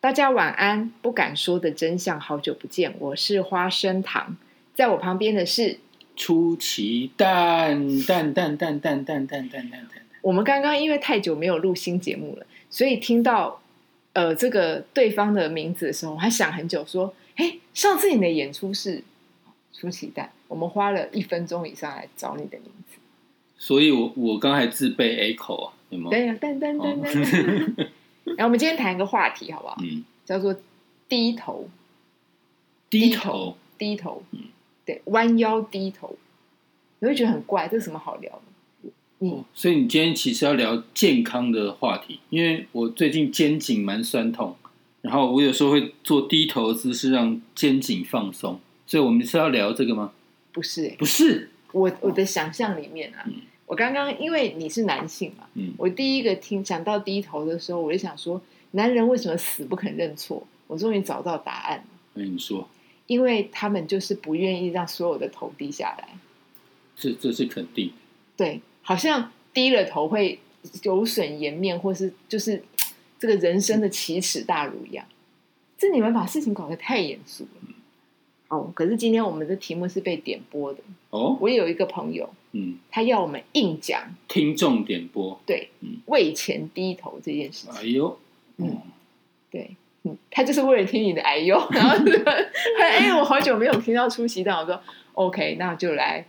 大家晚安，不敢说的真相，好久不见，我是花生糖，在我旁边的是，出奇蛋蛋蛋蛋蛋蛋蛋蛋蛋蛋。我们刚刚因为太久没有录新节目了，所以听到呃这个对方的名字的时候，我还想很久，说，哎，上次你的演出是出奇蛋，我们花了一分钟以上来找你的名字，所以我我刚才自备 echo 啊，有没有？对呀，噔噔噔噔。然后我们今天谈一个话题，好不好？嗯，叫做低头，低头，低头，嗯。对，弯腰低头，你会觉得很怪，这是什么好聊的？你哦所以你今天其实要聊健康的话题，因为我最近肩颈蛮酸痛，然后我有时候会做低头的姿势让肩颈放松，所以我们是要聊这个吗？不是、欸，不是，我我的想象里面啊，嗯我刚刚因为你是男性嘛，嗯，我第一个听讲到低头的时候，我就想说，男人为什么死不肯认错？我终于找到答案了，那你说，因为他们就是不愿意让所有的头低下来。这这是肯定的。对，好像低了头会有损颜面，或是就是这个人生的奇耻大辱一样。这你们把事情搞得太严肃了。哦，可是今天我们的题目是被点播的。哦，我有一个朋友，嗯，他要我们硬讲听众点播，对嗯为钱低头这件事情。哎呦，嗯嗯，对，嗯，他就是为了听你的哎呦，然后他 哎，我好久没有听到出席，但我说 OK，那就来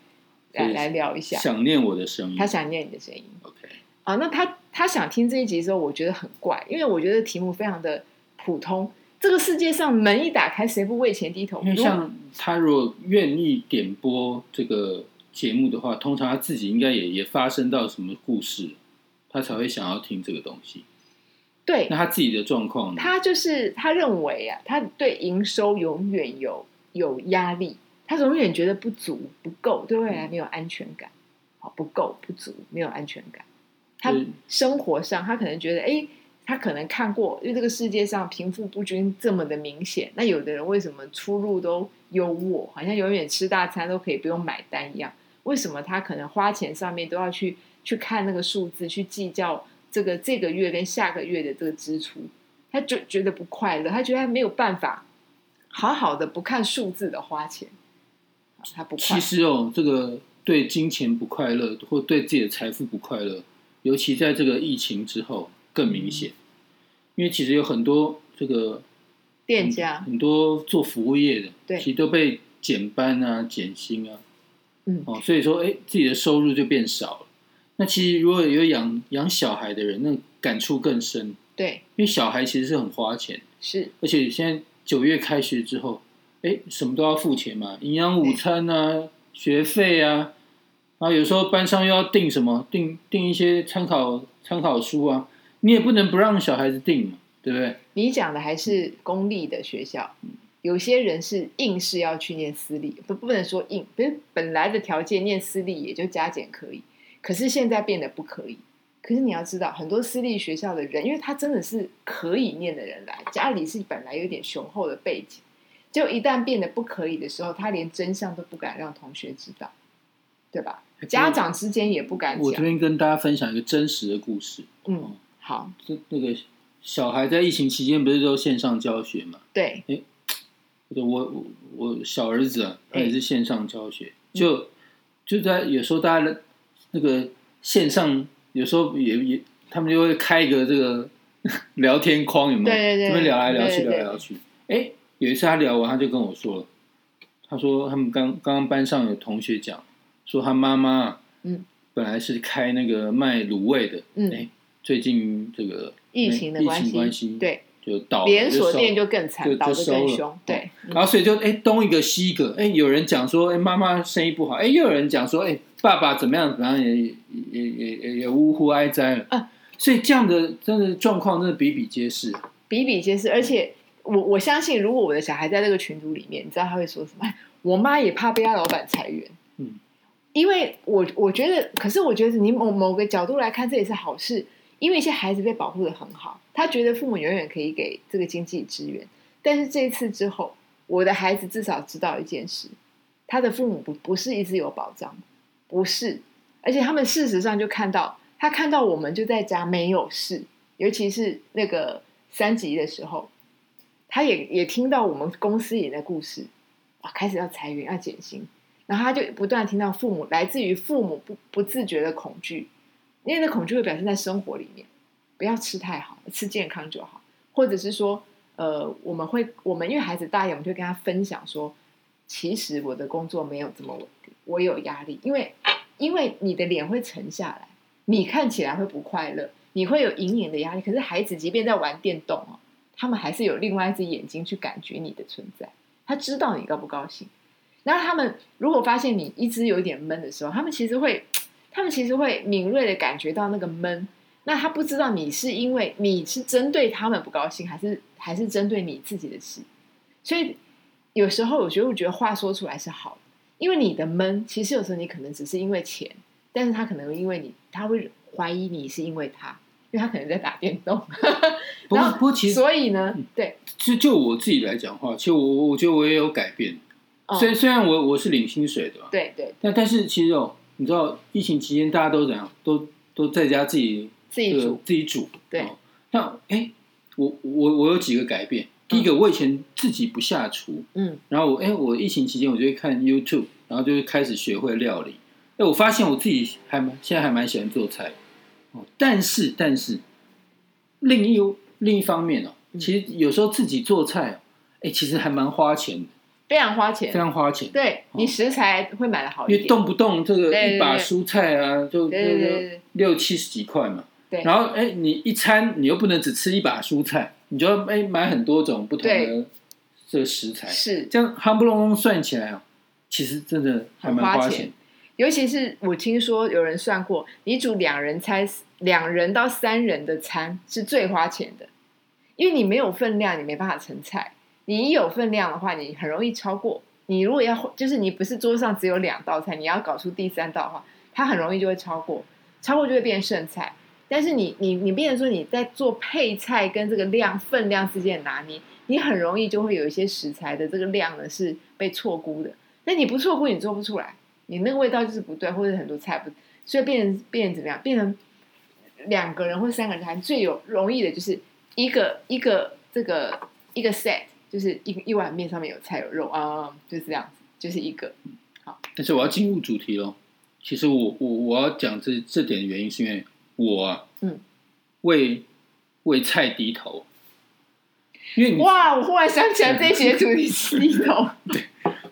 来来聊一下。想念我的声音，他想念你的声音。OK，啊，那他他想听这一集的时候，我觉得很怪，因为我觉得题目非常的普通。这个世界上门一打开，谁不为钱低头？因为像他如果愿意点播这个节目的话，通常他自己应该也也发生到什么故事，他才会想要听这个东西。对那他自己的状况呢？他就是他认为啊，他对营收永远有有压力，他永远觉得不足不够，对未来没有安全感，好不够不足没有安全感。他生活上，他可能觉得，哎，他可能看过，因为这个世界上贫富不均这么的明显，那有的人为什么出入都优渥，好像永远吃大餐都可以不用买单一样？为什么他可能花钱上面都要去去看那个数字，去计较这个这个月跟下个月的这个支出？他就觉得不快乐，他觉得他没有办法好好的不看数字的花钱，啊他不快其实哦，这个对金钱不快乐，或对自己的财富不快乐，尤其在这个疫情之后更明显。因为其实有很多这个店家，很多做服务业的，对其实都被减班啊、减薪啊，嗯。哦，所以说，哎，自己的收入就变少了。那其实如果有养养小孩的人，那感触更深，对，因为小孩其实是很花钱，是。而且现在九月开学之后，哎，什么都要付钱嘛，营养午餐啊、学费啊，然后有时候班上又要订什么，订订一些参考参考书啊，你也不能不让小孩子订嘛，对不对？你讲的还是公立的学校，有些人是硬是要去念私立，不不能说硬，不是本来的条件念私立也就加减可以，可是现在变得不可以。可是你要知道，很多私立学校的人，因为他真的是可以念的人来，家里是本来有点雄厚的背景，就一旦变得不可以的时候，他连真相都不敢让同学知道，对吧？家长之间也不敢讲。我这边跟大家分享一个真实的故事。嗯，好，这那个小孩在疫情期间不是都线上教学嘛？对，我我我小儿子啊，他哎也是线上教学，就就在有时候大家的那个线上，有时候也也他们就会开一个这个 聊天框，有没有？对对对这边聊来聊去，聊来聊去。哎，有一次他聊完，他就跟我说了，他说他们刚刚刚班上有同学讲，说他妈妈啊嗯。本来是开那个卖卤味的，嗯。哎，最近这个疫情的疫情关系，对，就倒了连锁店就更惨，就倒得就收了更凶，对，嗯然后所以就哎东一个西一个，哎有人讲说哎妈妈生意不好，哎又有人讲说哎爸爸怎么样怎么样，也也也也也也呜呼哀哉了。啊所以这样的真的状况真的比比皆是。比比皆是。而且我我相信，如果我的小孩在这个群组里面，你知道他会说什么？哎 我妈也怕被他老板裁员。嗯，因为我我觉得，可是我觉得你某某个角度来看，这也是好事，因为一些孩子被保护的很好，他觉得父母永远可以给这个经济支援。但是这一次之后，我的孩子至少知道一件事：他的父母不不是一直有保障，不是，而且他们事实上就看到，他看到我们就在家没有事，尤其是那个三级的时候，他也也听到我们公司里的故事啊，开始要裁员要减薪，然后他就不断听到父母来自于父母不不自觉的恐惧，因为那恐惧会表现在生活里面，不要吃太好，吃健康就好，或者是说，呃，我们会我们因为孩子大一点，我们就跟他分享说，其实我的工作没有这么稳定，我有压力，因为因为你的脸会沉下来，你看起来会不快乐，你会有隐隐的压力，可是孩子即便在玩电动哦。他们还是有另外一只眼睛去感觉你的存在，他知道你高不高兴。然后他们如果发现你一直有一点闷的时候，他们其实会，他们其实会敏锐的感觉到那个闷。那他不知道你是因为你是针对他们不高兴，还是还是针对你自己的事。所以有时候我觉得，我觉得话说出来是好的，因为你的闷，其实有时候你可能只是因为钱，但是他可能因为你，他会怀疑你是因为他。因为他可能在打电动，不过不过其实所以呢，对，就就我自己来讲话，其实我我觉得我也有改变。虽虽然我我是领薪水的，对对，但但是其实哦，你知道疫情期间大家都怎样，都都在家自己自己煮自己煮。对，那哎，我我我有几个改变。第一个，我以前自己不下厨，嗯，然后我哎，我疫情期间我就会看 YouTube，然后就会开始学会料理。哎，我发现我自己还蛮现在还蛮喜欢做菜。哦，但是但是，另一另一方面哦，其实有时候自己做菜，哎，其实还蛮花钱的，非常花钱，非常花钱。对你食材会买的好一点，因为动不动这个一把蔬菜啊，就六七十几块嘛。对，然后哎，你一餐你又不能只吃一把蔬菜，你就要哎买很多种不同的这个食材，是。这样，夯不隆隆算起来啊，其实真的还蛮花钱。尤其是我听说有人算过，你煮两人餐、两人到三人的餐是最花钱的，因为你没有分量，你没办法盛菜。你有分量的话，你很容易超过。你如果要就是你不是桌上只有两道菜，你要搞出第三道的话，它很容易就会超过，超过就会变剩菜。但是你你你变成说你在做配菜跟这个量分量之间的拿捏，你很容易就会有一些食材的这个量呢是被错估的。那你不错估，你做不出来。你那个味道就是不对，或者很多菜不，所以变成变成怎么样？变成两个人或三个人谈最有容易的就是一个一个这个一个 set，就是一一碗面上面有菜有肉啊，就是这样子，就是一个好。但是我要进入主题喽。其实我我我要讲这这点的原因是因为我啊，嗯，为为菜低头。因为哇，我忽然想起来这些主题是低头。对，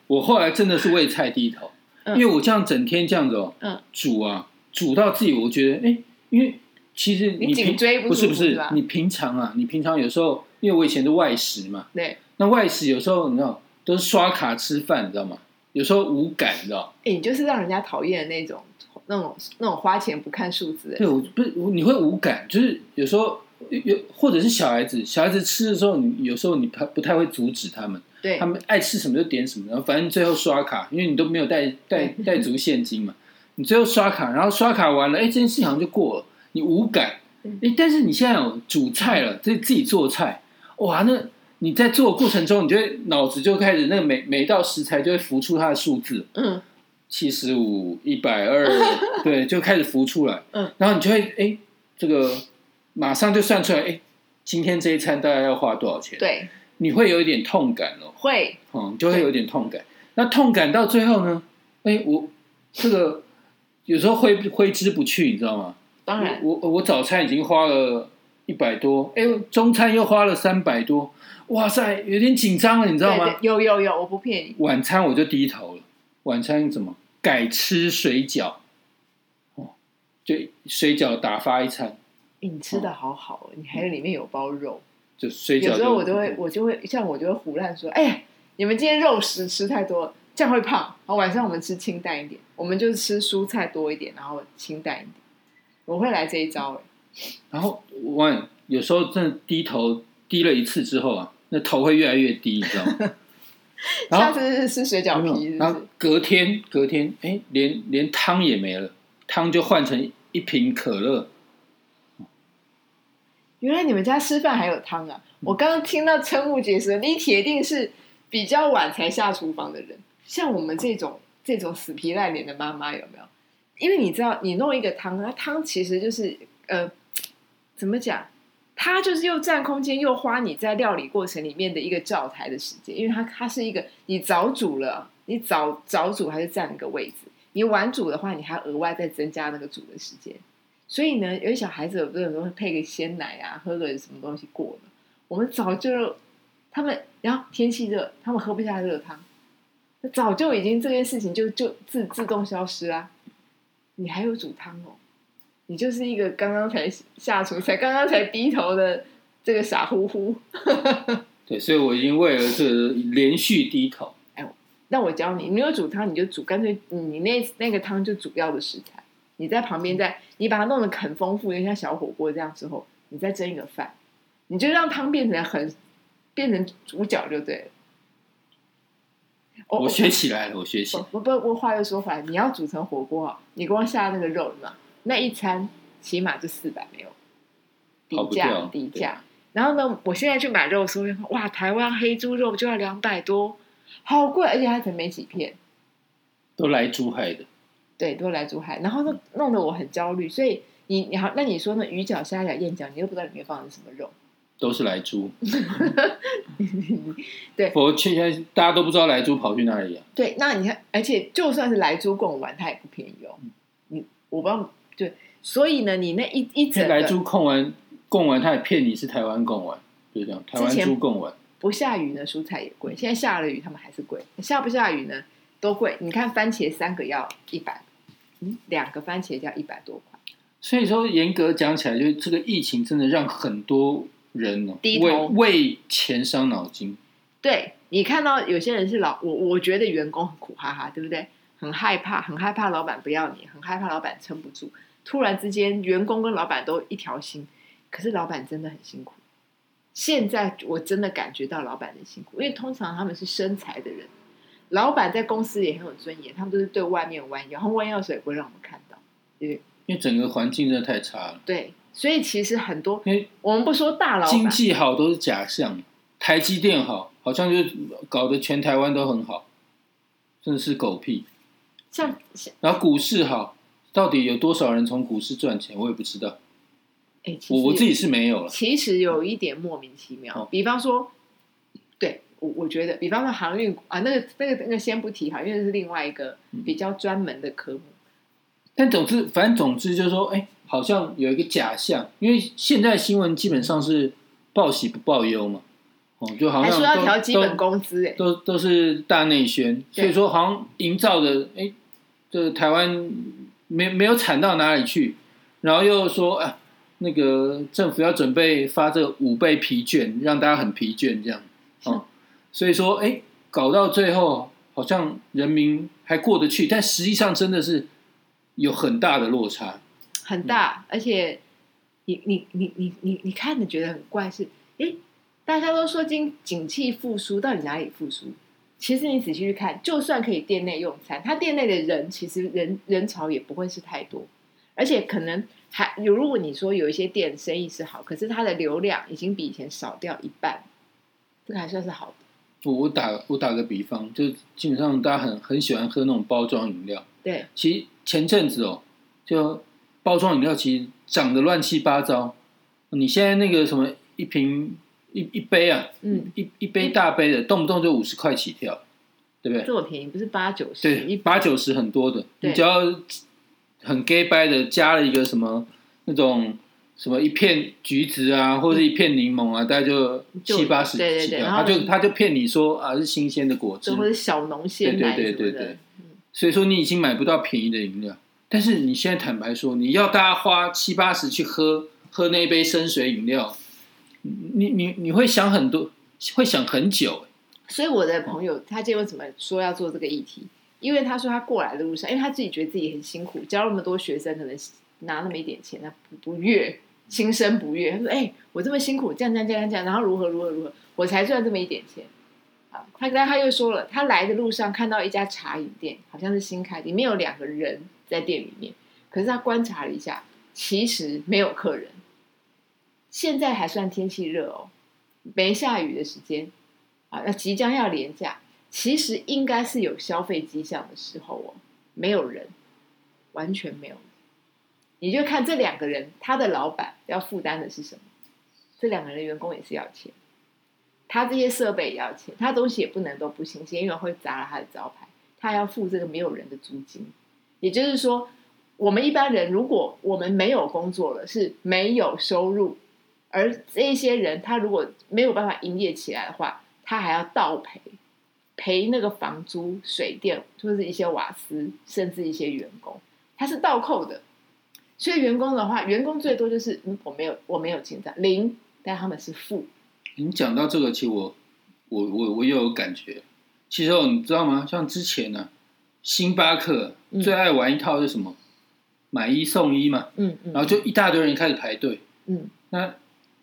我后来真的是为菜低头。因为我这样整天这样子哦，嗯煮啊煮到自己，我觉得哎，因为其实你颈椎不是不是，你平常啊，你平常有时候，因为我以前是外食嘛，对，那外食有时候你知道都是刷卡吃饭，你知道吗？有时候无感，你知道？哎，你就是让人家讨厌的那种，那种那种花钱不看数字。对，我不是你会无感，就是有时候有或者是小孩子，小孩子吃的时候，你有时候你不不太会阻止他们。对他们爱吃什么就点什么，然后反正最后刷卡，因为你都没有带带 带足现金嘛，你最后刷卡，然后刷卡完了，哎，这件事好像就过了，你无感，哎，但是你现在有煮菜了，自自己做菜，哇，那你在做过程中，你就会脑子就开始那个每每道食材就会浮出它的数字，嗯，七十五、一百二，对，就开始浮出来，嗯，然后你就会哎，这个马上就算出来，哎，今天这一餐大概要花多少钱？对。你会有一点痛感哦，会，嗯，就会有点痛感。那痛感到最后呢？哎，我这个有时候挥挥之不去，你知道吗？当然，我我早餐已经花了一百多，哎，中餐又花了三百多，哇塞，有点紧张了，你知道吗？有有有，我不骗你。晚餐我就低头了，晚餐怎么改吃水饺？哦，就水饺打发一餐。你吃的好好，哦你还有里面有包肉。就睡觉。有时候我都会，我就会像我就会胡乱说：“哎呀，你们今天肉食吃太多，这样会胖。然后晚上我们吃清淡一点，我们就吃蔬菜多一点，然后清淡一点。”我会来这一招哎。然后我有时候真的低头低了一次之后啊，那头会越来越低，你知道吗？下次是水饺皮，然后隔天隔天，哎，连连汤也没了，汤就换成一瓶可乐。原来你们家吃饭还有汤啊！我刚刚听到瞠目结舌，你铁定是比较晚才下厨房的人。像我们这种这种死皮赖脸的妈妈有没有？因为你知道，你弄一个汤，那汤其实就是呃，怎么讲？它就是又占空间又花你在料理过程里面的一个灶台的时间，因为它它是一个你早煮了，你早早煮还是占一个位置，你晚煮的话，你还额外再增加那个煮的时间。所以呢，有些小孩子有的时候会配个鲜奶啊，喝个什么东西过呢？我们早就他们，然后天气热，他们喝不下热汤，早就已经这件事情就就自自动消失啦。你还有煮汤哦？你就是一个刚刚才下厨、才刚刚才低头的这个傻乎乎。对，所以我已经为了这连续低头。哎，那我教你，你有煮汤你就煮，干脆你那那个汤就主要的食材，你在旁边再你把它弄得很丰富，就像小火锅这样之后，你再蒸一个饭，你就让汤变成很变成主角就对了。我学起来了，我学习。不不我，话又说回来，你要煮成火锅啊，你光下那个肉嘛。那一餐起码就四百没有，底价底价。然后呢，我现在去买肉的时候，哇，台湾黑猪肉就要两百多，好贵，而且它才没几片，都来珠海的。对，都来珠海，然后弄弄得我很焦虑。所以你你好，那你说呢？鱼饺、虾饺、燕饺，你又不知道里面放的是什么肉，都是来猪。对，我现在大家都不知道来猪跑去哪里啊？对，那你看，而且就算是来猪贡丸，它也不便宜哦。你我不知道。对，所以呢，你那一一整来猪供完供完，他也骗你是台湾供完，就这样。台湾猪供完不下雨呢，蔬菜也贵。现在下了雨，他们还是贵。下不下雨呢，都贵。你看番茄三个要一百，嗯，两个番茄要一百多块。所以说，严格讲起来，就这个疫情真的让很多人哦，为为钱伤脑筋。对你看到有些人是老我，我觉得员工很苦哈哈，对不对？很害怕，很害怕老板不要你，很害怕老板撑不住。突然之间，员工跟老板都一条心，可是老板真的很辛苦。现在我真的感觉到老板的辛苦，因为通常他们是生财的人，老板在公司也很有尊严，他们都是对外面弯腰，然后弯腰时也不会让我们看到，对因为整个环境真的太差了。对，所以其实很多，我们不说大佬经济好都是假象，台积电好，好像就搞得全台湾都很好，真的是狗屁。像然后股市好。到底有多少人从股市赚钱？我也不知道。哎，我我自己是没有了。其实有一点莫名其妙。比方说，对我我觉得，比方说航运啊，那个那个那个先不提哈，因为是另外一个比较专门的科目。但总之，反正总之就是说，哎，好像有一个假象，因为现在新闻基本上是报喜不报忧嘛。哦，就好像说要调基本工资，哎，都都是大内宣，所以说好像营造的，哎，这台湾。没没有惨到哪里去，然后又说啊，那个政府要准备发这五倍疲倦，让大家很疲倦这样，哦，所以说哎，搞到最后好像人民还过得去，但实际上真的是有很大的落差，很大，而且你你你你你你看的觉得很怪是，哎，大家都说经景气复苏，到底哪里复苏？其实你仔细去看，就算可以店内用餐，他店内的人其实人人潮也不会是太多，而且可能还有。如果你说有一些店生意是好，可是它的流量已经比以前少掉一半，这个还算是好的。我我打我打个比方，就基本上大家很很喜欢喝那种包装饮料。对，其实前阵子哦，就包装饮料其实涨得乱七八糟。你现在那个什么一瓶。一一杯啊，嗯，一一杯大杯的，动不动就五十块起跳，对不对？这么便宜，不是八九十？对，八九十很多的。你只要很 gay 掰的加了一个什么那种什么一片橘子啊，或者一片柠檬啊，大概就七八十起跳。他就他就骗你说啊是新鲜的果汁，或者小农鲜奶对对对。所以说你已经买不到便宜的饮料，但是你现在坦白说，你要大家花七八十去喝喝那一杯生水饮料。你你你会想很多，会想很久。所以我的朋友他今天为什么说要做这个议题？因为他说他过来的路上，因为他自己觉得自己很辛苦，教那么多学生，可能拿那么一点钱，他不不悦，心生不悦。他说：“哎，我这么辛苦，这样这样这样这样，然后如何如何如何，我才赚这么一点钱。”啊，他刚他又说了，他来的路上看到一家茶饮店，好像是新开，里面有两个人在店里面，可是他观察了一下，其实没有客人。现在还算天气热哦，没下雨的时间啊，那即将要廉价，其实应该是有消费迹象的时候哦，没有人，完全没有人。你就看这两个人，他的老板要负担的是什么？这两个人员工也是要钱，他这些设备也要钱，他东西也不能都不新鲜，因为会砸了他的招牌，他要付这个没有人的租金。也就是说，我们一般人如果我们没有工作了，是没有收入，而这些人他如果没有办法营业起来的话，他还要倒赔，赔那个房租、水电或者是一些瓦斯，甚至一些员工，他是倒扣的。所以员工的话，员工最多就是嗯，我没有我没有进账零，但他们是负。你讲到这个，其实我我我我又有感觉。其实哦，你知道吗？像之前呢、星巴克嗯最爱玩一套是什么？买一送一嘛，嗯嗯，然后就一大堆人开始排队。嗯那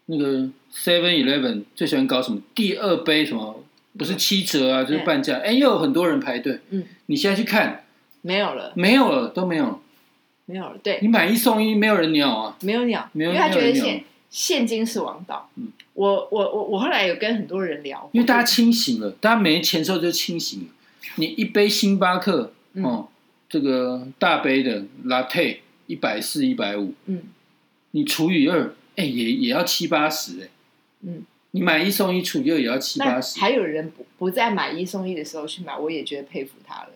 那个 Seven Eleven 最喜欢搞什么？第二杯什么？不是七折啊，就是半价。哎，又有很多人排队。嗯，你现在去看，没有了，没有了，都没有。没有了，对，你买一送一，没有人鸟啊。没有鸟，没有因为他觉得现现金是王道。嗯我我我我后来有跟很多人聊，因为大家清醒了，大家没钱的时候就清醒了。你一杯星巴克嗯哦，这个大杯的 latte 一百四、一百五，嗯你除以二，哎，也也要七八十哎。嗯，你买一送一除以二也要七八十。还有人不不在买一送一的时候去买，我也觉得佩服他了。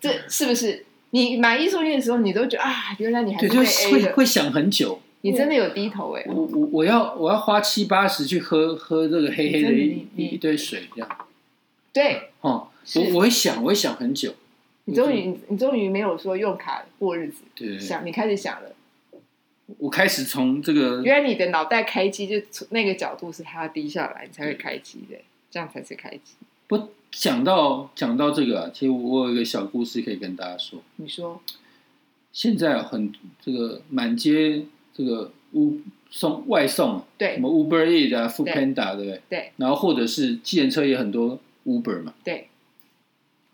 这是不是？你买一送一的时候，你都觉得啊，原来你还对，是被就会会想很久。你真的有低头哎、我我我要我要花七八十去喝喝这个黑黑的一一堆水这样对哦，是我我会想我会想很久，你终于你你终于没有说用卡过日子，对对对，想你开始想了，我开始从这个原来你的脑袋开机就从那个角度是它要低下来，你才会开机的，这样才是开机。不讲到讲到这个啊，其实我有一个小故事可以跟大家说。你说，现在很这个满街这个乌送外送啊，对什么 Uber Eat 啊、Food Panda 对不对？对然后或者是计程车也很多 Uber 嘛。对，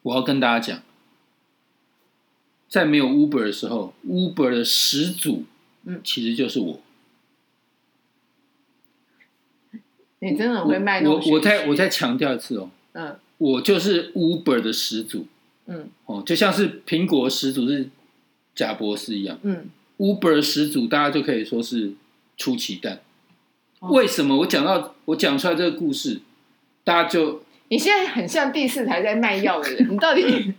我要跟大家讲，在没有 Uber 的时候，Uber 的始祖，嗯。其实就是我。你真的很会卖弄我我我再我再强调一次哦，嗯。我就是 Uber 的始祖。嗯。哦，就像是苹果始祖是贾博士一样。嗯，，Uber 始祖大家就可以说是出奇蛋。哦。为什么？我讲到我讲出来这个故事，大家就你现在很像第四台在卖药的人，你到底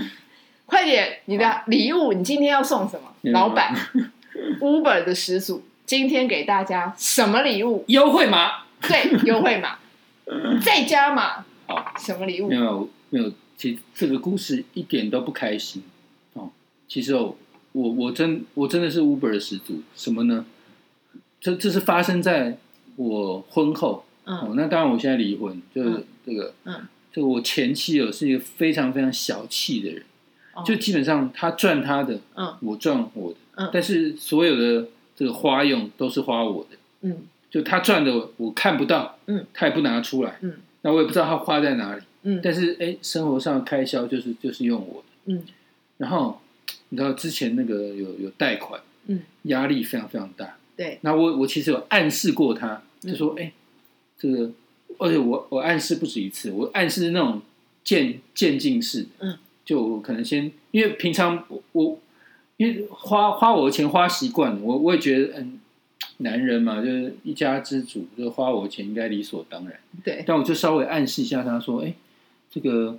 快点，你的礼物，你今天要送什么？嗯老板，Uber 的始祖，今天给大家什么礼物？优惠码？对，优惠码，再加码，好，什么礼物没？有没有，其实这个故事一点都不开心哦。其实哦，我我真我真的是 Uber 的始祖，什么呢？这这是发生在我婚后哦嗯，那当然我现在离婚，就是嗯这个嗯，这个我前妻哦是一个非常非常小气的人，哦就基本上他赚他的，嗯我赚我的，嗯。但是所有的这个花用都是花我的，嗯。就他赚的我看不到，嗯，他也不拿出来，嗯，那我也不知道他花在哪里，嗯。但是哎，生活上的开销就是就是用我的，嗯。然后你知道之前那个有有贷款，嗯，压力非常非常大，对，那我我其实有暗示过他，嗯。就说哎，这个，而且我我暗示不止一次，我暗示那种渐渐进式的，嗯，就我可能先因为平常我我因为花花我的钱花习惯了，我我也觉得嗯。男人嘛，就是一家之主，就花我的钱应该理所当然。对，但我就稍微暗示一下他说：“哎，这个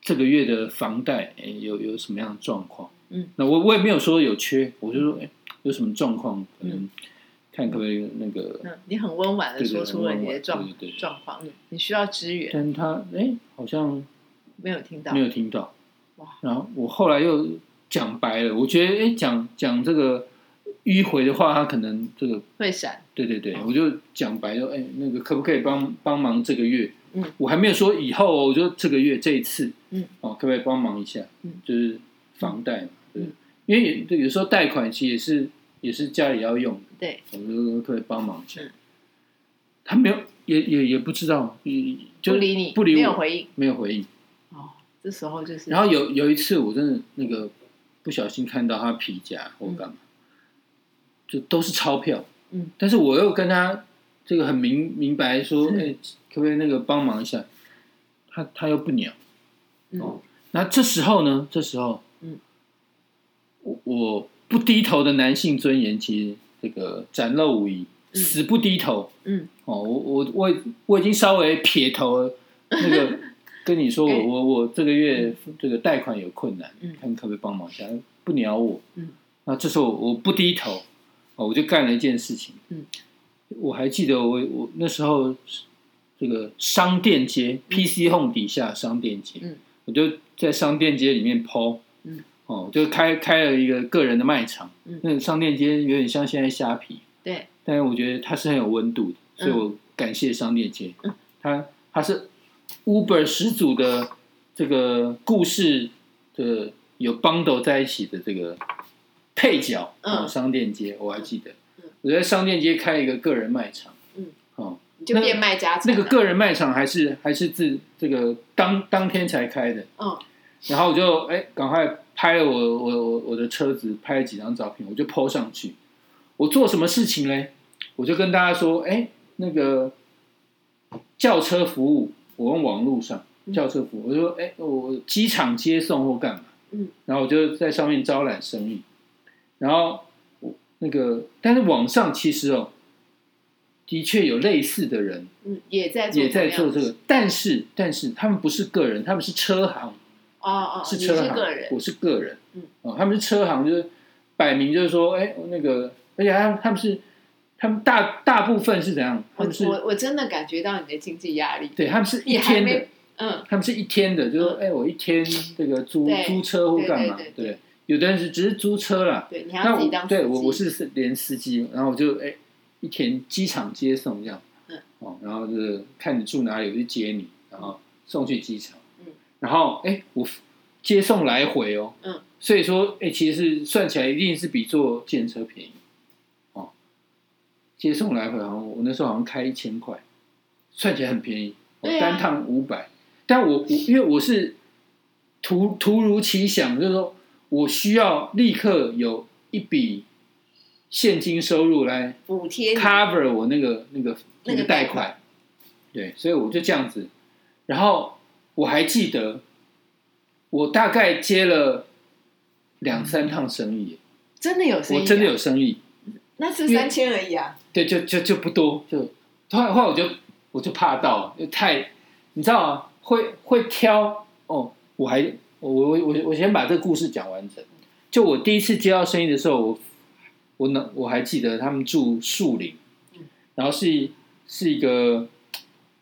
这个月的房贷，哎，有有什么样的状况？”嗯，那我我也没有说有缺，我就说：“哎，有什么状况？可能嗯看可不可以那个。嗯，你很温婉的说出了你的状状况，嗯你需要支援，但他哎，好像没有听到没，有听到。哇然后我后来又讲白了，我觉得哎，讲讲这个迂回的话，他可能这个会闪，对对对，哦我就讲白了，哎，那个可不可以帮帮忙这个月？嗯，我还没有说以后哦，我就这个月这一次，嗯，哦，可不可以帮忙一下？嗯，就是房贷嘛，对，嗯因为有有时候贷款其实也是也是家里要用的，对，我就说可可以帮忙一下嗯？他没有，也也也不知道，也就不理你，不理我，没有回应，没有回应。哦，这时候就是，然后有有一次，我真的那个不小心看到他皮夹或干嘛，就都是钞票。嗯，但是我又跟他这个很明明白说，是哎、可不可以那个帮忙一下？他他又不鸟。嗯哦，那这时候呢？这时候，嗯，我我不低头的男性尊严，其实这个展露无遗。死不低头。嗯，哦，我我我我已经稍微撇头了，那个跟你说，我哎。我我这个月这个贷款有困难，嗯。看可不可以帮忙一下？不鸟我，嗯，那这时候我不低头，哦，我就干了一件事情，嗯，我还记得我我那时候这个商店街、PC Home 底下商店街，嗯，我就在商店街里面抛，嗯，哦，就开开了一个个人的卖场，嗯。那个商店街有点像现在虾皮，对，但是我觉得它是很有温度的，所以嗯。我感谢商店街，嗯。它它是 Uber 始祖的这个故事的有 bundle 在一起的这个配角，嗯。哦，商店街我还记得。嗯，我在商店街开一个个人卖场，嗯，哦，就变卖家产。那个个人卖场还是还是自这个当当天才开的，嗯。然后我就哎赶快拍了我我我我的车子，拍了几张照片，我就 PO 上去。我做什么事情嘞？我就跟大家说，哎，那个轿车服务，我用网络上嗯。轿车服务，我说哎，我机场接送或干嘛，嗯，然后我就在上面招揽生意，然后我那个，但是网上其实哦，的确有类似的人嗯，也在做也在做这个，但是但是他们不是个人，他们是车行。哦哦，你是车行，是个人，我是个人，嗯，哦，他们是车行，就是摆明就是说，哎，那个，而且他们他们是，他们大大部分是怎样？他我们是，我我真的感觉到你的经济压力，对，他们是一天的，嗯。他们是一天的，就是说，哎，我一天这个租租车或干嘛对有的人是只是租车啦，对，你那我还要自己当对我我是是连司机，然后我就哎一天机场接送这样，嗯，哦，然后就是看你住哪里，我就接你，然后送去机场，嗯，然后哎我接送来回哦，嗯，所以说哎其实算起来一定是比坐电车便宜，哦，接送来回好像我那时候好像开一千块，算起来很便宜，我单趟五百，但我我因为我是突突如其想，就是说我需要立刻有一笔现金收入来补贴 cover 我那个那个那个个贷贷款款，对，所以我就这样子，然后我还记得我大概接了两三趟生意，真的有生意啊，我真的有生意，那是三千而已啊，对，就就就不多，就。后来后来我就我就怕到，就太你知道啊，会会挑哦，我还我我我我先把这个故事讲完整。就我第一次接到生意的时候，我我能我还记得他们住树林嗯，然后是是一个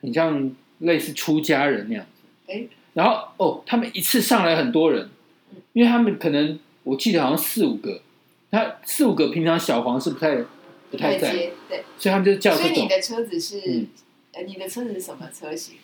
很像类似出家人那样子，哎然后哦，他们一次上来很多人嗯，因为他们可能我记得好像四五个，他四五个平常小黄是不太不太在，接对，所以他们就叫这种。所以你的车子是嗯。呃，你的车子是什么车型？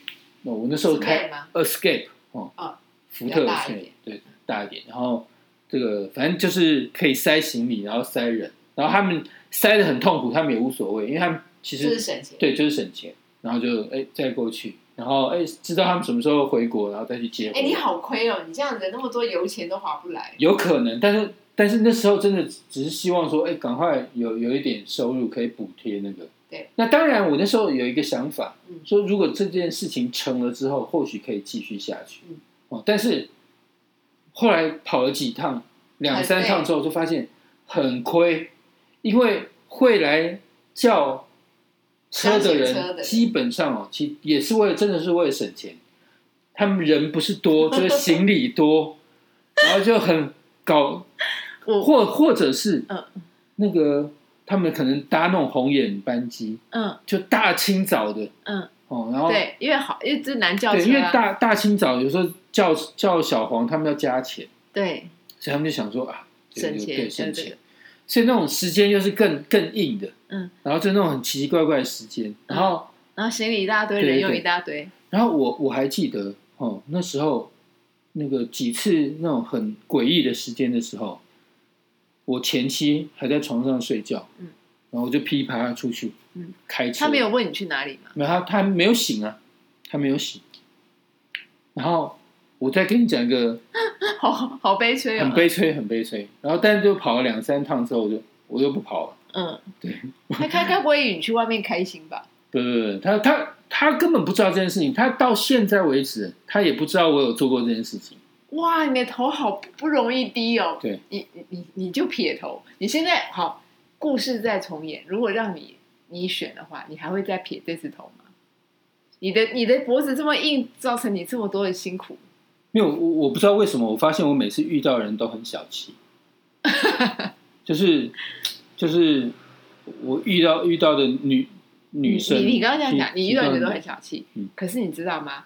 哦我那时候是开吗？Escape 哦，哦福特大一点。对大一点，然后这个反正就是可以塞行李，然后塞人，然后他们塞的很痛苦，他们也无所谓，因为他们其实就是实省钱，对就是省钱，然后就哎再过去，然后哎知道他们什么时候回国，然后再去接回哎，你好亏哦，你这样子那么多油钱都划不来，有可能，但是但是那时候真的只是希望说，哎，赶快有有一点收入可以补贴那个。对。那当然，我那时候有一个想法，嗯说如果这件事情成了之后，或许可以继续下去。嗯哦，但是后来跑了几趟，两三趟之后，就发现很亏，因为会来叫车的人基本上哦，其也是为了真的是为了省钱。他们人不是多，就是行李多，然后就很搞，我或或者是嗯。那个他们可能搭那种红眼班机，嗯。就大清早的嗯，哦，然后对，因为好，因为这难叫对，因为大大清早有时候叫叫小黄他们要加钱，对，所以他们就想说啊，这个省钱对省对对钱，所以那种时间又是更更硬的，嗯，然后就那种很奇奇怪怪的时间，然后。然后行李一大堆，人又对。一大堆，然后我我还记得哦，那时候那个几次那种很诡异的时间的时候，我前妻还在床上睡觉，嗯，然后我就噼啪出去，嗯，开车，他没有问你去哪里吗？没有他他没有醒啊，他没有醒，然后我再跟你讲一个 好好悲催哦，很悲催很悲催，然后但是就跑了两三趟之后，我就我又不跑了，嗯，对，他他该不会你去外面开心吧？不不不，他他他根本不知道这件事情，他到现在为止他也不知道我有做过这件事情。哇，你的头好不不容易低哦。对，你你你你就撇头。你现在好，故事再重演。如果让你你选的话，你还会再撇这次头吗？你的你的脖子这么硬，造成你这么多的辛苦。没有，我我不知道为什么，我发现我每次遇到的人都很小气，就是就是我遇到遇到的女女生，你你刚刚这样讲，你遇到的人都很小气，嗯可是你知道吗？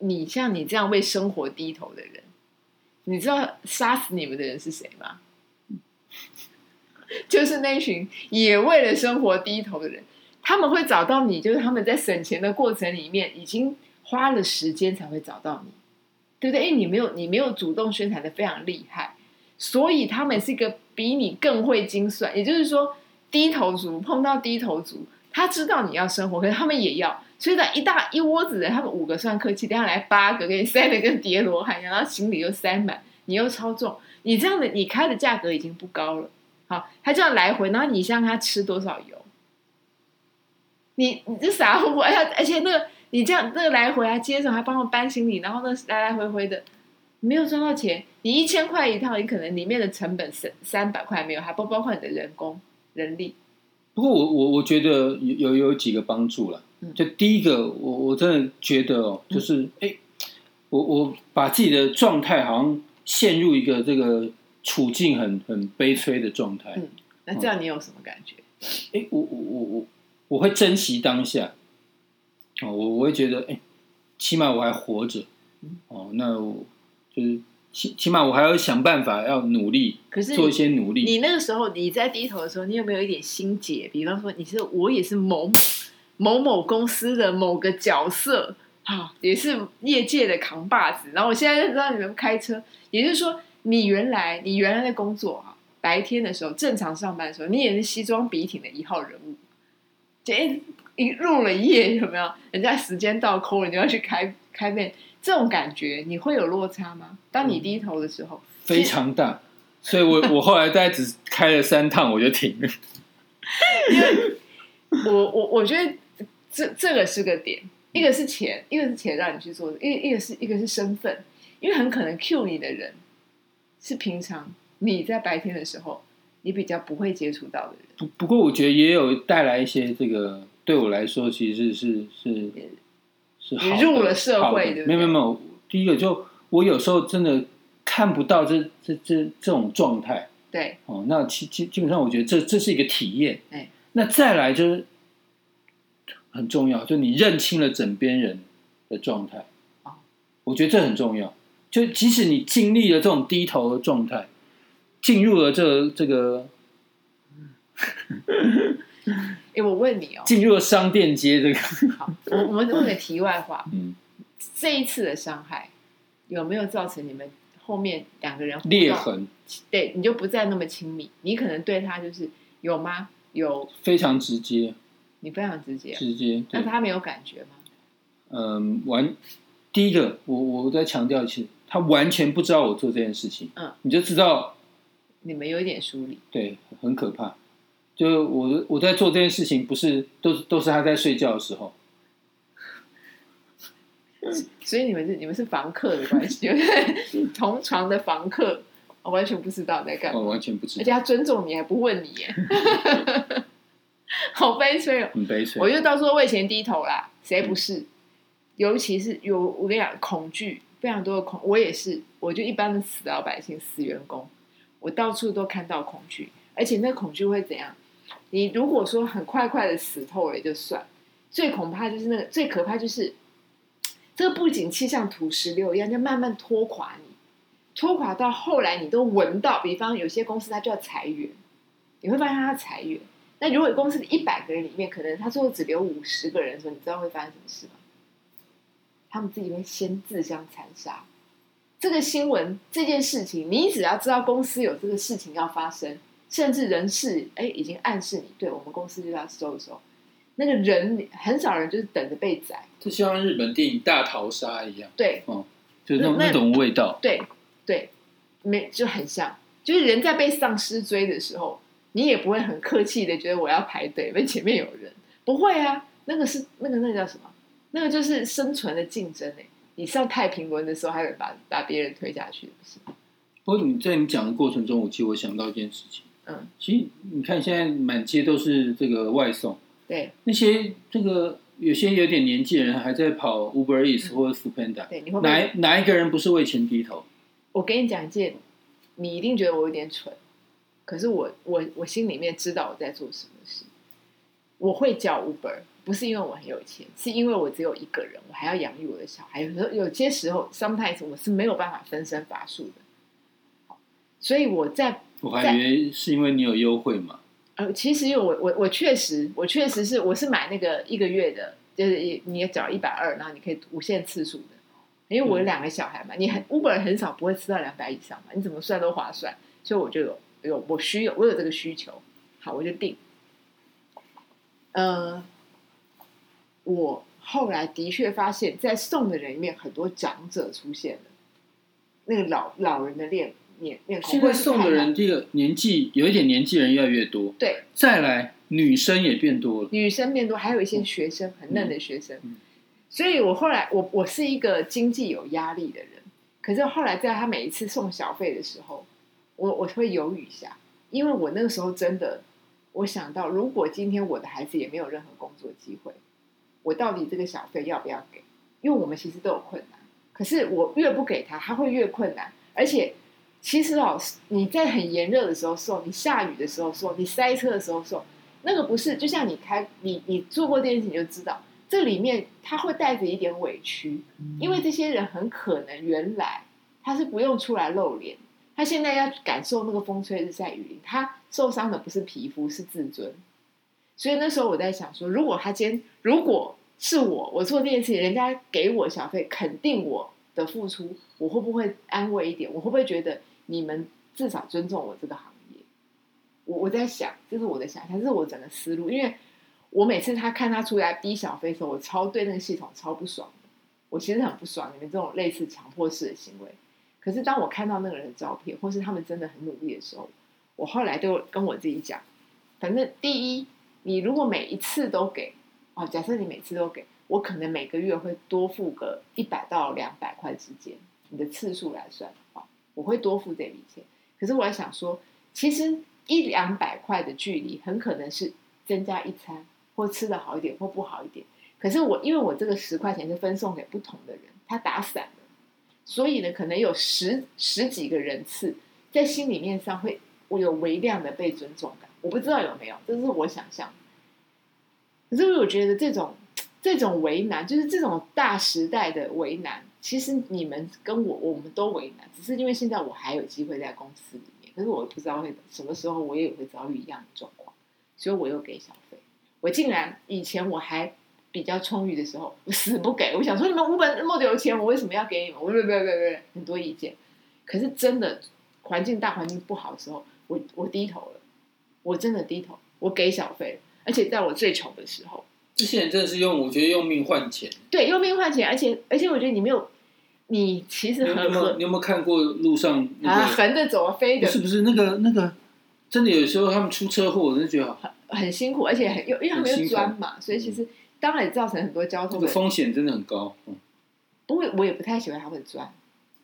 你像你这样为生活低头的人，你知道杀死你们的人是谁吗？就是那群也为了生活低头的人，他们会找到你，就是他们在省钱的过程里面已经花了时间才会找到你，对不对？因为你没有你没有主动宣传的非常厉害，所以他们是一个比你更会精算。也就是说，低头族碰到低头族，他知道你要生活，可是他们也要，所以在一大一窝子人，他们五个算客气，等下来八个给你塞的跟叠罗汉，然后行李又塞满，你又超重，你这样的你开的价格已经不高了。好，他这样来回，然后你让他吃多少油？你你这傻乎乎，哎呀，而且那个你这样那个来回啊，接着还帮我搬行李，然后那来来回回的，没有赚到钱。你一千块一套，你可能里面的成本三三百块没有，还不包括你的人工人力。不过我我我觉得有有有几个帮助了。就第一个，我我真的觉得哦，就是哎、我我把自己的状态好像陷入一个这个处境很很悲催的状态。嗯那这样你有什么感觉？哎、我我我我我会珍惜当下。哦，我我会觉得，哎、起码我还活着。哦，那我就是起起码我还要想办法要努力可是做一些努力。你那个时候你在低头的时候，你有没有一点心结？比方说，你是我也是某某某某公司的某个角色，哈，也是业界的扛把子。然后我现在就知道你们开车，也就是说，你原来你原来的工作啊，白天的时候正常上班的时候，你也是西装笔挺的一号人物，这一一入了夜有没有？人家时间到扣了，你要去开开面，这种感觉你会有落差吗？当你低头的时候，非常大，所以我 我后来大概只开了三趟我就停了。因为我我我觉得这这个是个点，一个是钱，一个是钱让你去做，一一个是一个是身份，因为很可能 Q 你的人是平常你在白天的时候你比较不会接触到的人，不不过我觉得也有带来一些这个对我来说其实是是是好你入了社会好的对不对？没有没有没有，第一个就我有时候真的看不到这这这这种状态。对，哦，那基基基本上我觉得这这是一个体验。哎，那再来就是很重要，就你认清了枕边人的状态啊我觉得这很重要。就即使你经历了这种低头的状态，进入了这这个哎，我问你哦，进入了商店街这个，好，我我们问个题外话，嗯，这一次的伤害有没有造成你们后面两个人裂？痕对，你就不再那么亲密，你可能对他就是有吗？有，非常直接，你非常直接，直接。那对，他没有感觉吗？嗯，完，第一个，我我再强调一次，他完全不知道我做这件事情，嗯，你就知道，你们有一点疏离，对，很可怕。就我我在做这件事情，不是都都是他在睡觉的时候，所以你们是你们是房客的关系，就 是同床的房客，我完全不知道在干嘛，我完全不知道而且，他尊重你还不问你耶，好悲催哦！很悲催。我就到时候为钱低头啦，谁不是？尤其是有我跟你讲，恐惧非常多的恐，我也是，我就一般的死老百姓、死员工，我到处都看到恐惧，而且那恐惧会怎样？你如果说很快快的死透了也就算，最恐怕就是那个最可怕就是这个不景气像土石流一样，就慢慢拖垮你，拖垮到后来你都闻到，比方有些公司它就要裁员，你会发现它要裁员。那如果公司的一百个人里面，可能他最后只留五十个人的时候，你知道会发生什么事吗？他们自己会先自相残杀。这个新闻这件事情，你只要知道公司有这个事情要发生，甚至人事哎已经暗示你，对我们公司就要收一收。那个人很少人就是等着被宰，就像日本电影《大逃杀》一样，对就那种那那种味道。对对，没就很像，就是人在被丧尸追的时候，你也不会很客气的觉得我要排队，因为前面有人，不会啊，那个是那个那个叫什么？那个就是生存的竞争哎、你上太平轮的时候，还得把把别人推下去，不是？不过你在你讲的过程中，我其实我想到一件事情，嗯，其实你看现在满街都是这个外送，对那些这个有些有点年纪的人还在跑 Uber Eats 或者 f o o Panda，对，你会不哪哪一个人不是为钱低头？我跟你讲一件，你一定觉得我有点蠢，可是我我我心里面知道我在做什么事。我会叫 Uber，不是因为我很有钱，是因为我只有一个人，我还要养育我的小孩。有时候有些时候，sometimes 我是没有办法分身乏术的。好所以我在我还以为是因为你有优惠嘛。呃，其实有我我我确实我确实是我是买那个一个月的，就是一你也缴一百二，然后你可以无限次数的，因为我有两个小孩嘛，你很 Uber 很少不会吃到两百以上嘛，你怎么算都划算，所以我就有有我需有我有这个需求，好我就定。呃，我后来的确发现，在送的人里面很多长者出现了，那个老老人的脸面面孔，现在或者是太太送的人，这个年纪有一点年纪人越来越多，对再来女生也变多了。女生变多，还有一些学生很嫩的学生，嗯所以我后来我我是一个经济有压力的人，可是后来在他每一次送小费的时候，我我会犹豫一下，因为我那个时候真的我想到，如果今天我的孩子也没有任何工作机会，我到底这个小费要不要给？因为我们其实都有困难，可是我越不给他，他会越困难，而且。其实老师，你在很炎热的时候送，你下雨的时候送，你塞车的时候送，那个不是，就像你开你你坐过电视你就知道，这里面他会带着一点委屈，因为这些人很可能原来他是不用出来露脸，他现在要感受那个风吹日晒雨淋，他受伤的不是皮肤是自尊，所以那时候我在想说，如果他今天如果是我，我做这件事情，人家给我小费，肯定我的付出，我会不会安慰一点？我会不会觉得你们至少尊重我这个行业？我我在想，这是我的想象，这是我整个思路。因为我每次他看他出来逼小费的时候，我超对那个系统超不爽的。我其实很不爽你们这种类似强迫式的行为。可是当我看到那个人的照片，或是他们真的很努力的时候，我后来就跟我自己讲，反正第一，你如果每一次都给，哦，假设你每次都给，我可能每个月会多付个一百到两百块之间，你的次数来算的话，我会多付这笔钱。可是我还想说，其实一两百块的距离，很可能是增加一餐，或吃的好一点，或不好一点。可是我因为我这个十块钱是分送给不同的人，他打散了，所以呢，可能有十十几个人次，在心里面上会我有微量的被尊重感。我不知道有没有，这是我想象。可是我觉得这种这种为难，就是这种大时代的为难，其实你们跟我我们都为难，只是因为现在我还有机会在公司里面，可是我不知道会什么时候我也会遭遇一样的状况，所以我又给小费。我竟然以前我还比较充裕的时候，我死不给。我想说你们五本那么有钱，我为什么要给你们？我不不不不，很多意见。可是真的环境大环境不好的时候，我我低头了，我真的低头，我给小费了，而且在我最穷的时候。这些人真的是用，我觉得用命换钱。对，用命换钱，而且而且，我觉得你没有，你其实你有很没有你有没有看过路上那啊，个？横着走啊，飞的不是不是那个那个，真的有时候他们出车祸，我真的觉得好很辛苦，而且很因为他们有很辛苦钻嘛，所以其实当然也造成很多交这个通的。风险真的很高。嗯，不过我也不太喜欢他们钻。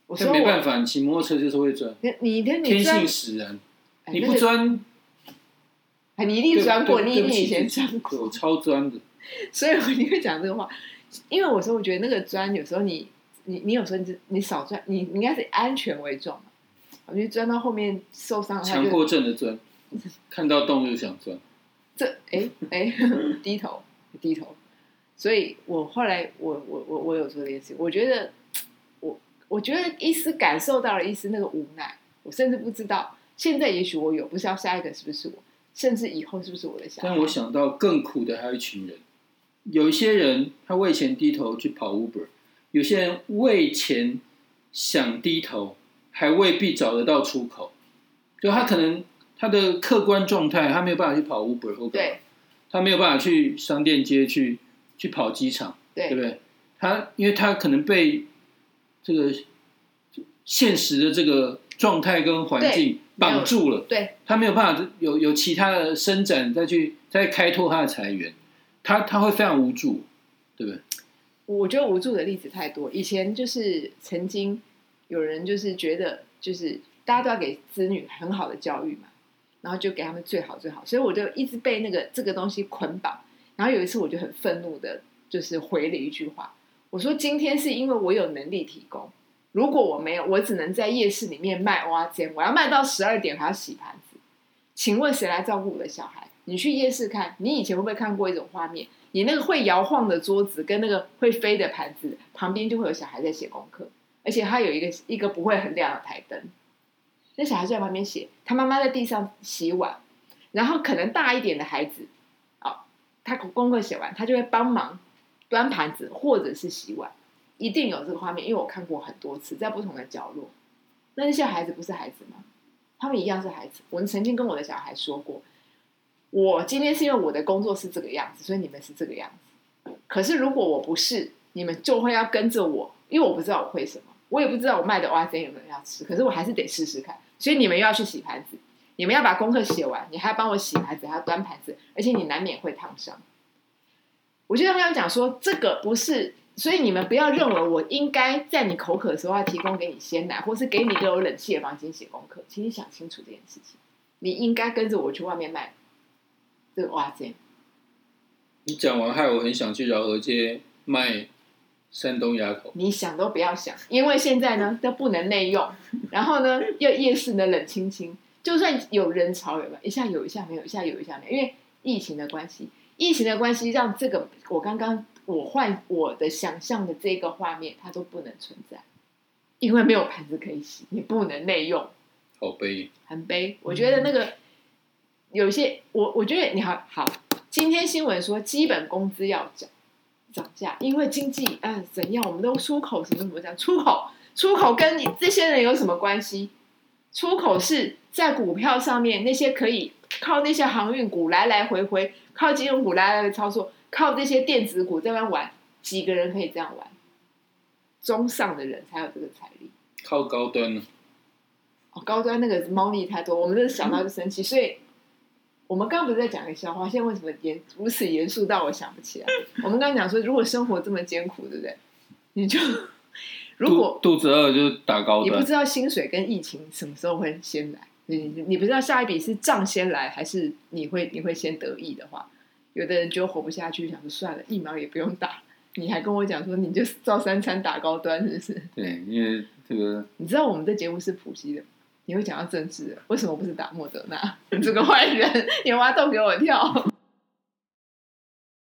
我说我但没办法，你骑摩托车就是会钻，你天性，使然。你不钻，哎你一定钻过，你以前钻过对我。超钻的。所以我一定会讲这个话，因为我说我觉得那个钻有时候你你你有时候你你少钻，你你应该是以安全为重。我觉得钻到后面受伤强迫症的钻，看到洞就想钻。这哎哎低头低头，所以我后来我我我我有做这件事，我觉得我我觉得一丝感受到了一丝那个无奈，我甚至不知道现在也许我有，不知道下一个是不是我，甚至以后是不是我的小孩。但我想到更苦的还有一群人，有一些人他为钱低头去跑 Uber，有些人为钱想低头，还未必找得到出口。就他可能他的客观状态，他没有办法去跑 Uber 或干嘛对他没有办法去商店街去去跑机场，对对不对？他因为他可能被这个现实的这个状态跟环境绑住了，对他没有办法有有其他的伸展，再去再开拓他的财源，他他会非常无助，对不对？我觉得无助的例子太多。以前就是曾经有人就是觉得，就是大家都要给子女很好的教育嘛，然后就给他们最好最好，所以我就一直被那个这个东西捆绑。然后有一次我就很愤怒的，就是回了一句话，我说今天是因为我有能力提供，如果我没有，我只能在夜市里面卖挖煎，我要卖到十二点还要洗盘子，请问谁来照顾我的小孩？你去夜市看，你以前会不会看过一种画面？你那个会摇晃的桌子跟那个会飞的盘子旁边就会有小孩在写功课，而且他有一个一个不会很亮的台灯，那小孩就在旁边写，他妈妈在地上洗碗，然后可能大一点的孩子，他功课写完，他就会帮忙端盘子或者是洗碗，一定有这个画面，因为我看过很多次，在不同的角落。那那些孩子不是孩子吗？他们一样是孩子。我曾经跟我的小孩说过。我今天是因为我的工作是这个样子，所以你们是这个样子。可是如果我不是，你们就会要跟着我，因为我不知道我会什么，我也不知道我卖的蛙煎有没有人要吃。可是我还是得试试看。所以你们又要去洗盘子，你们要把功课写完，你还要帮我洗盘子，还要端盘子，而且你难免会烫伤。我就刚刚讲说，这个不是，所以你们不要认为我应该在你口渴的时候要提供给你鲜奶，或是给你一个有冷气的房间写功课。请你想清楚这件事情，你应该跟着我去外面卖。这个哇塞！你讲完害我很想去饶河街卖山东鸭口。你想都不要想，因为现在呢都不能内用，然后呢又夜市呢冷清清，就算有人潮有没有？一下有一下没有，一下有一下没有，因为疫情的关系，疫情的关系让这个我刚刚我换我的想象的这个画面它都不能存在，因为没有盘子可以洗，你不能内用。好悲，很悲。我觉得那个。有些，我我觉得你好好。今天新闻说基本工资要涨涨价，因为经济啊怎样，我们都出口什么什么讲出口，出口跟你这些人有什么关系？出口是在股票上面那些可以靠那些航运股来来回回，靠金融股来来回操作，靠这些电子股这边玩，几个人可以这样玩？中上的人才有这个财力。靠高端呢？哦，高端那个猫腻太多，我们就想到就生气，所以。我们刚刚不是在讲个笑话，现在为什么严如此严肃到我想不起来？我们刚刚讲说，如果生活这么艰苦，对不对？你就如果肚子饿就打高你不知道薪水跟疫情什么时候会先来，你你不知道下一笔是账先来，还是你会你会先得意的话，有的人就活不下去，想说算了，疫苗也不用打，你还跟我讲说你就照三餐打高端，是不是？对，因为这个 你知道我们的节目是普及的。你会讲到政治，为什么不是打莫德纳？你 这个坏人，你挖洞给我跳！